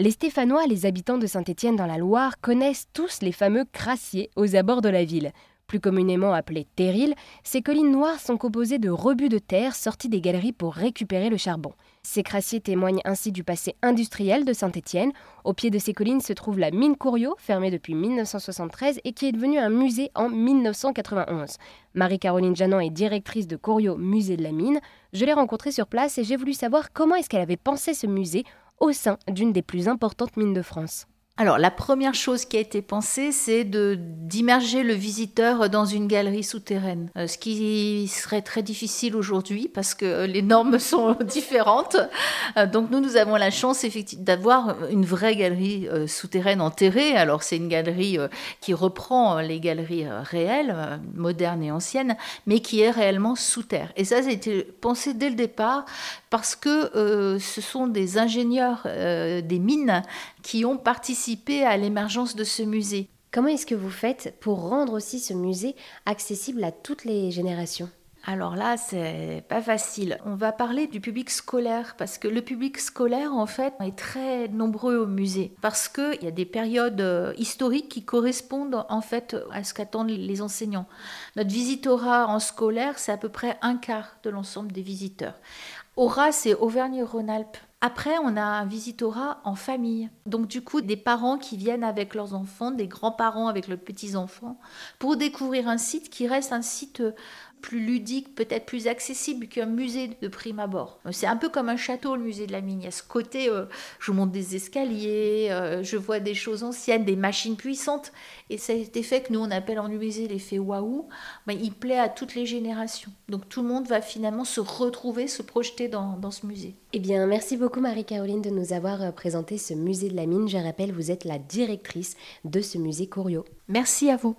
Les Stéphanois, les habitants de Saint-Étienne dans la Loire, connaissent tous les fameux crassiers aux abords de la ville. Plus communément appelés terrils, ces collines noires sont composées de rebuts de terre sortis des galeries pour récupérer le charbon. Ces crassiers témoignent ainsi du passé industriel de Saint-Étienne. Au pied de ces collines se trouve la mine Couriot, fermée depuis 1973 et qui est devenue un musée en 1991. Marie-Caroline Janan est directrice de Couriot Musée de la Mine. Je l'ai rencontrée sur place et j'ai voulu savoir comment est-ce qu'elle avait pensé ce musée au sein d'une des plus importantes mines de France. Alors la première chose qui a été pensée, c'est d'immerger le visiteur dans une galerie souterraine, euh, ce qui serait très difficile aujourd'hui parce que les normes sont différentes. Euh, donc nous, nous avons la chance d'avoir une vraie galerie euh, souterraine enterrée. Alors c'est une galerie qui reprend les galeries réelles, modernes et anciennes, mais qui est réellement sous terre. Et ça, ça a été pensé dès le départ parce que ce sont des ingénieurs des mines qui ont participé Comment est-ce que vous faites pour rendre aussi ce musée accessible à toutes les générations? Alors là, c'est pas facile. On va parler du public scolaire parce que le public scolaire, en fait, est très nombreux au musée parce qu'il y a des périodes euh, historiques qui correspondent en fait à ce qu'attendent les enseignants. Notre visitorat en scolaire, c'est à peu près un quart de l'ensemble des visiteurs. Aura, c'est Auvergne-Rhône-Alpes. Après, on a un visitorat en famille. Donc du coup, des parents qui viennent avec leurs enfants, des grands-parents avec leurs petits-enfants, pour découvrir un site qui reste un site plus ludique, peut-être plus accessible qu'un musée de prime abord. C'est un peu comme un château, le musée de la mine. Il y a ce côté, euh, je monte des escaliers, euh, je vois des choses anciennes, des machines puissantes. Et cet effet que nous, on appelle en musée l'effet waouh, ben, il plaît à toutes les générations. Donc tout le monde va finalement se retrouver, se projeter dans, dans ce musée. Eh bien, merci beaucoup Marie-Caroline de nous avoir euh, présenté ce musée de la mine. Je rappelle, vous êtes la directrice de ce musée Corio. Merci à vous.